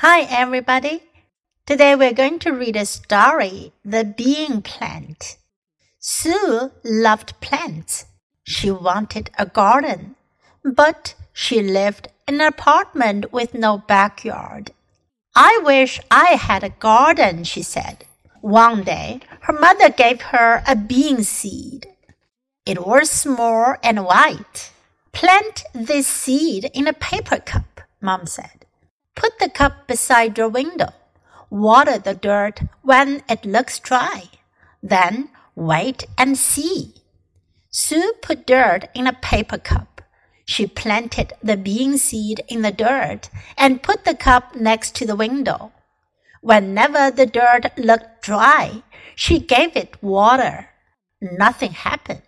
Hi, everybody. Today we're going to read a story, The Bean Plant. Sue loved plants. She wanted a garden, but she lived in an apartment with no backyard. I wish I had a garden, she said. One day, her mother gave her a bean seed. It was small and white. Plant this seed in a paper cup, Mom said. Put the cup beside your window. Water the dirt when it looks dry. Then wait and see. Sue put dirt in a paper cup. She planted the bean seed in the dirt and put the cup next to the window. Whenever the dirt looked dry, she gave it water. Nothing happened.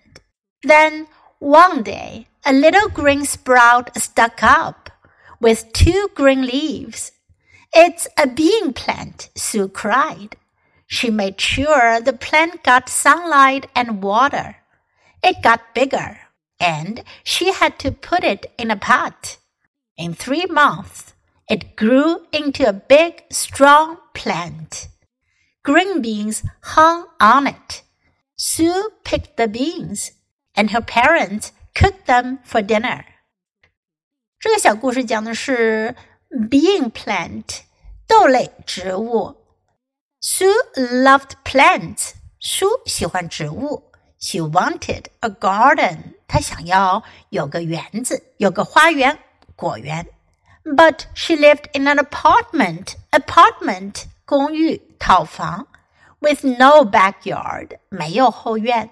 Then one day, a little green sprout stuck up with two green leaves. It's a bean plant, Sue cried. She made sure the plant got sunlight and water. It got bigger, and she had to put it in a pot. In three months, it grew into a big, strong plant. Green beans hung on it. Sue picked the beans, and her parents cooked them for dinner. 这个小故事讲的是 being plant 豆类植物。Sue loved plants，Sue 喜欢植物。She wanted a garden. 她想要有个园子，有个花园、果园。But she lived in an apartment. Apartment 公寓套房，with no backyard 没有后院。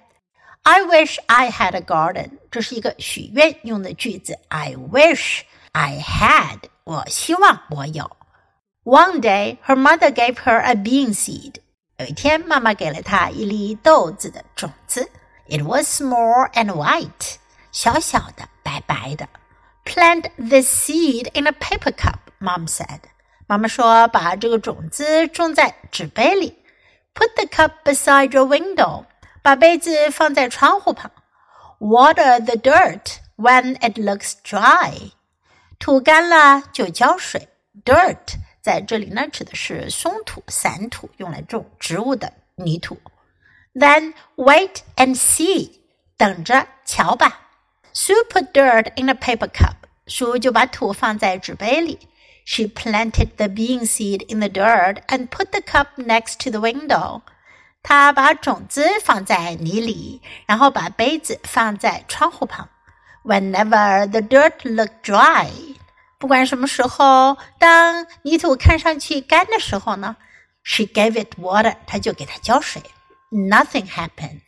I wish I had a garden. 这是一个许愿用的句子。I wish I had. 我希望我有。One day, her mother gave her a bean seed. 有一天，妈妈给了她一粒豆子的种子。It was small and white. 小小的，白白的。Plant this seed in a paper cup, Mom said. 妈妈说，把这个种子种在纸杯里。Put the cup beside your window. 把杯子放在窗户旁。Water the dirt when it looks dry，土干了就浇水。Dirt 在这里呢指的是松土、散土，用来种植物的泥土。Then wait and see，等着瞧吧。Sue put dirt in a paper cup，苏就把土放在纸杯里。She planted the bean seed in the dirt and put the cup next to the window. 他把种子放在泥里，然后把杯子放在窗户旁。Whenever the dirt looked dry，不管什么时候，当泥土看上去干的时候呢，she gave it water，她就给它浇水。Nothing happened，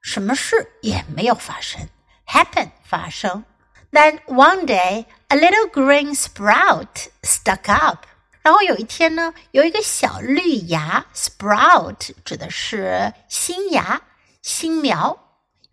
什么事也没有发生。Happen 发生。Then one day, a little green sprout stuck up. 然后有一天呢，有一个小绿芽，sprout 指的是新芽、新苗，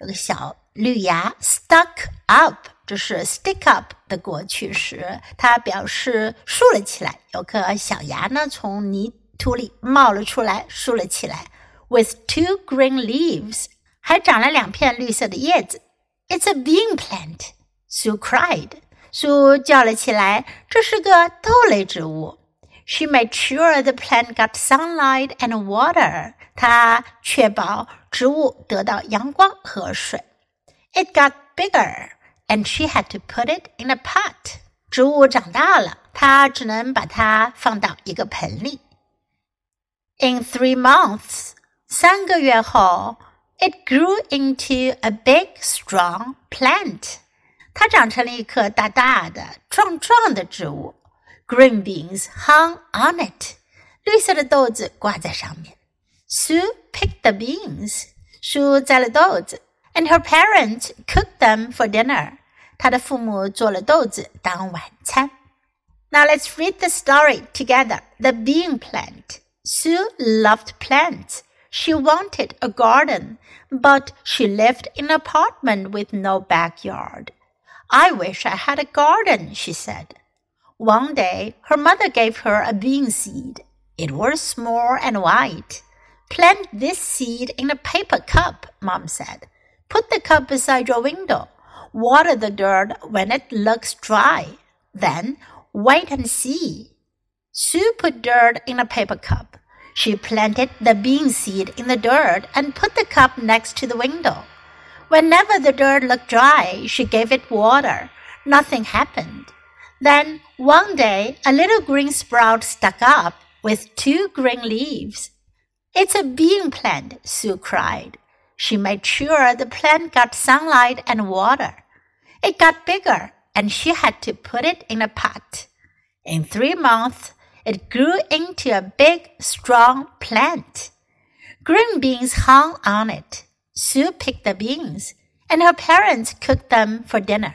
有个小绿芽 stuck up，这是 stick up 的过去时，它表示竖了起来，有颗小芽呢从泥土里冒了出来，竖了起来。With two green leaves，还长了两片绿色的叶子。It's a bean plant，Sue cried，苏叫了起来，这是个豆类植物。She made sure the plant got sunlight and water. 她确保植物得到阳光和水。It got bigger, and she had to put it in a pot. 植物长大了，她只能把它放到一个盆里。In three months，三个月后，it grew into a big, strong plant. 它长成了一棵大大的、壮壮的植物。 Green beans hung on it. 绿色的豆子挂在上面。Sue picked the beans. 苏摘了豆子，and her parents cooked them for dinner. 她的父母做了豆子当晚餐。Now let's read the story together. The bean plant. Sue loved plants. She wanted a garden, but she lived in an apartment with no backyard. I wish I had a garden, she said. One day, her mother gave her a bean seed. It was small and white. Plant this seed in a paper cup, Mom said. Put the cup beside your window. Water the dirt when it looks dry. Then wait and see. Sue put dirt in a paper cup. She planted the bean seed in the dirt and put the cup next to the window. Whenever the dirt looked dry, she gave it water. Nothing happened. Then one day, a little green sprout stuck up with two green leaves. It's a bean plant, Sue cried. She made sure the plant got sunlight and water. It got bigger, and she had to put it in a pot. In three months, it grew into a big, strong plant. Green beans hung on it. Sue picked the beans, and her parents cooked them for dinner.